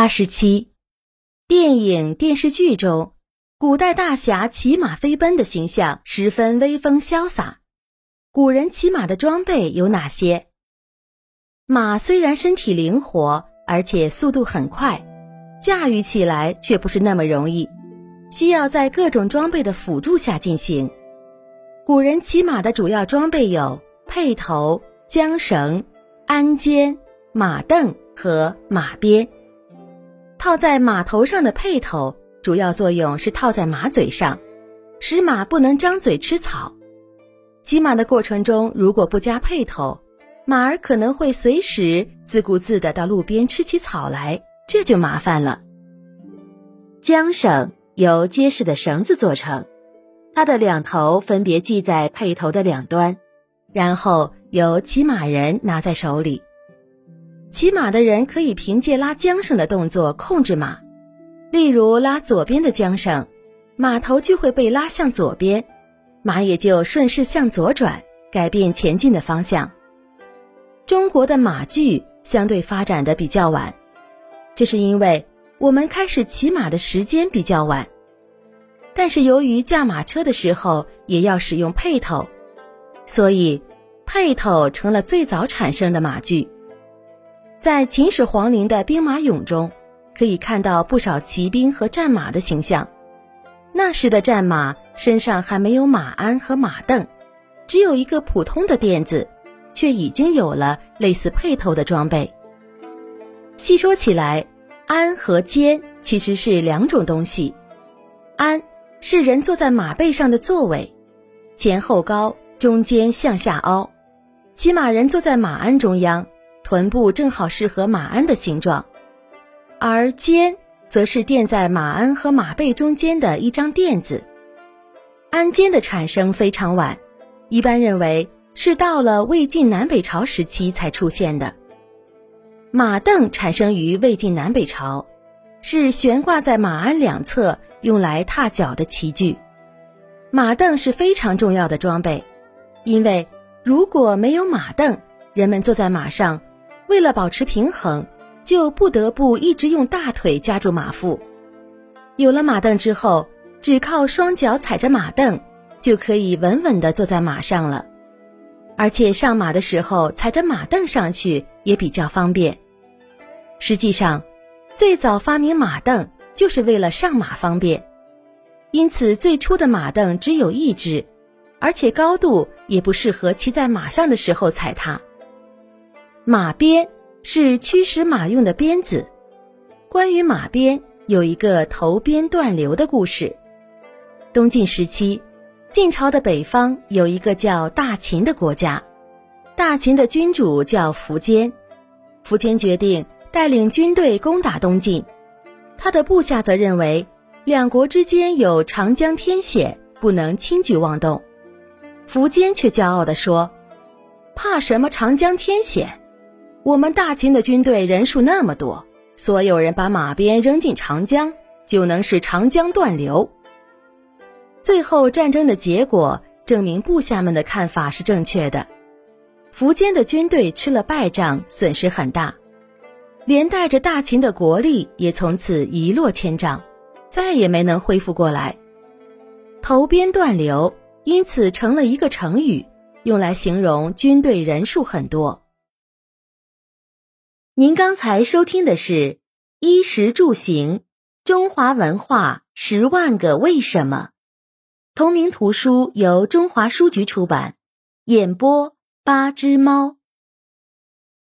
八十七，电影、电视剧中，古代大侠骑马飞奔的形象十分威风潇洒。古人骑马的装备有哪些？马虽然身体灵活，而且速度很快，驾驭起来却不是那么容易，需要在各种装备的辅助下进行。古人骑马的主要装备有辔头、缰绳、鞍鞯、马镫和马鞭。套在马头上的辔头，主要作用是套在马嘴上，使马不能张嘴吃草。骑马的过程中，如果不加辔头，马儿可能会随时自顾自地到路边吃起草来，这就麻烦了。缰绳由结实的绳子做成，它的两头分别系在辔头的两端，然后由骑马人拿在手里。骑马的人可以凭借拉缰绳的动作控制马，例如拉左边的缰绳，马头就会被拉向左边，马也就顺势向左转，改变前进的方向。中国的马具相对发展的比较晚，这是因为我们开始骑马的时间比较晚，但是由于驾马车的时候也要使用辔头，所以辔头成了最早产生的马具。在秦始皇陵的兵马俑中，可以看到不少骑兵和战马的形象。那时的战马身上还没有马鞍和马镫，只有一个普通的垫子，却已经有了类似辔头的装备。细说起来，鞍和肩其实是两种东西。鞍是人坐在马背上的座位，前后高，中间向下凹，骑马人坐在马鞍中央。臀部正好适合马鞍的形状，而肩则是垫在马鞍和马背中间的一张垫子。鞍肩的产生非常晚，一般认为是到了魏晋南北朝时期才出现的。马镫产生于魏晋南北朝，是悬挂在马鞍两侧用来踏脚的器具。马镫是非常重要的装备，因为如果没有马镫，人们坐在马上。为了保持平衡，就不得不一直用大腿夹住马腹。有了马凳之后，只靠双脚踩着马凳，就可以稳稳地坐在马上了。而且上马的时候踩着马凳上去也比较方便。实际上，最早发明马凳就是为了上马方便，因此最初的马凳只有一只，而且高度也不适合骑在马上的时候踩它。马鞭是驱使马用的鞭子。关于马鞭，有一个头鞭断流的故事。东晋时期，晋朝的北方有一个叫大秦的国家，大秦的君主叫苻坚。苻坚决定带领军队攻打东晋，他的部下则认为两国之间有长江天险，不能轻举妄动。苻坚却骄傲地说：“怕什么长江天险？”我们大秦的军队人数那么多，所有人把马鞭扔进长江，就能使长江断流。最后战争的结果证明部下们的看法是正确的，苻坚的军队吃了败仗，损失很大，连带着大秦的国力也从此一落千丈，再也没能恢复过来。头鞭断流，因此成了一个成语，用来形容军队人数很多。您刚才收听的是《衣食住行：中华文化十万个为什么》，同名图书由中华书局出版，演播八只猫。